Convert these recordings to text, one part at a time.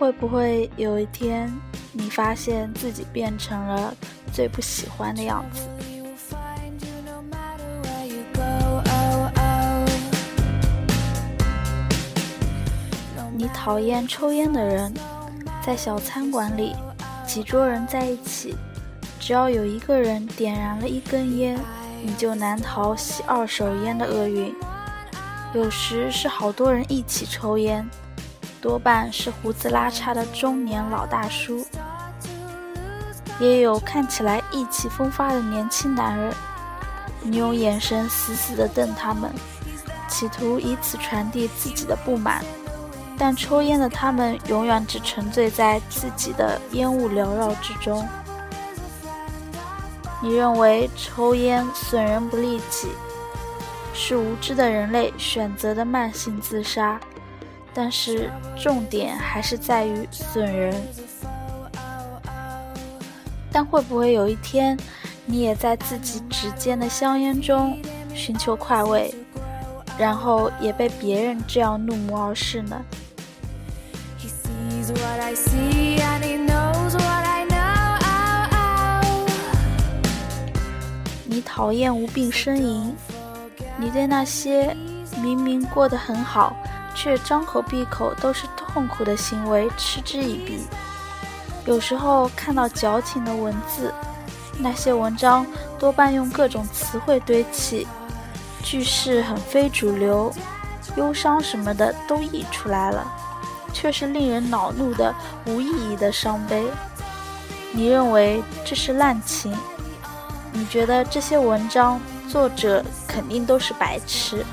会不会有一天，你发现自己变成了最不喜欢的样子？你讨厌抽烟的人，在小餐馆里，几桌人在一起，只要有一个人点燃了一根烟，你就难逃吸二手烟的厄运。有时是好多人一起抽烟，多半是胡子拉碴的中年老大叔，也有看起来意气风发的年轻男人。你用眼神死死地瞪他们，企图以此传递自己的不满。但抽烟的他们永远只沉醉在自己的烟雾缭绕之中。你认为抽烟损人不利己，是无知的人类选择的慢性自杀，但是重点还是在于损人。但会不会有一天，你也在自己指尖的香烟中寻求快慰，然后也被别人这样怒目而视呢？你讨厌无病呻吟，你对那些明明过得很好，却张口闭口都是痛苦的行为嗤之以鼻。有时候看到矫情的文字，那些文章多半用各种词汇堆砌，句式很非主流，忧伤什么的都溢出来了。却是令人恼怒的无意义的伤悲。你认为这是滥情？你觉得这些文章作者肯定都是白痴？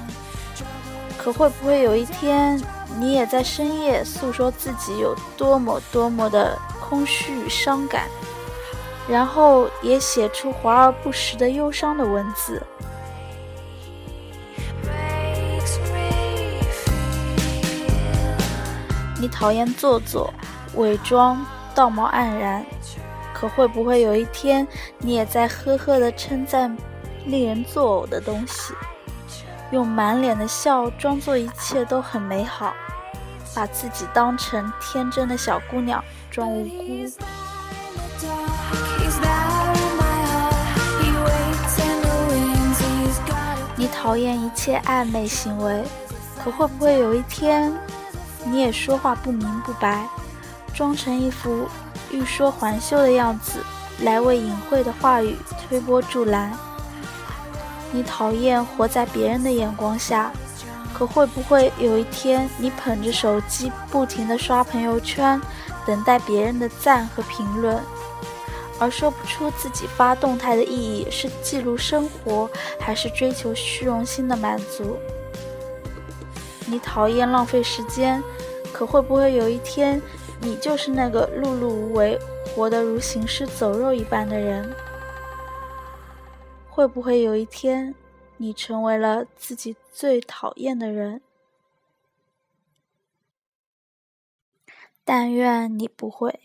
可会不会有一天，你也在深夜诉说自己有多么多么的空虚与伤感，然后也写出华而不实的忧伤的文字？你讨厌做作、伪装、道貌岸然，可会不会有一天，你也在呵呵的称赞令人作呕的东西，用满脸的笑装作一切都很美好，把自己当成天真的小姑娘装无辜？你讨厌一切暧昧行为，可会不会有一天？你也说话不明不白，装成一副欲说还休的样子，来为隐晦的话语推波助澜。你讨厌活在别人的眼光下，可会不会有一天，你捧着手机不停地刷朋友圈，等待别人的赞和评论，而说不出自己发动态的意义是记录生活，还是追求虚荣心的满足？你讨厌浪费时间。可会不会有一天，你就是那个碌碌无为、活得如行尸走肉一般的人？会不会有一天，你成为了自己最讨厌的人？但愿你不会。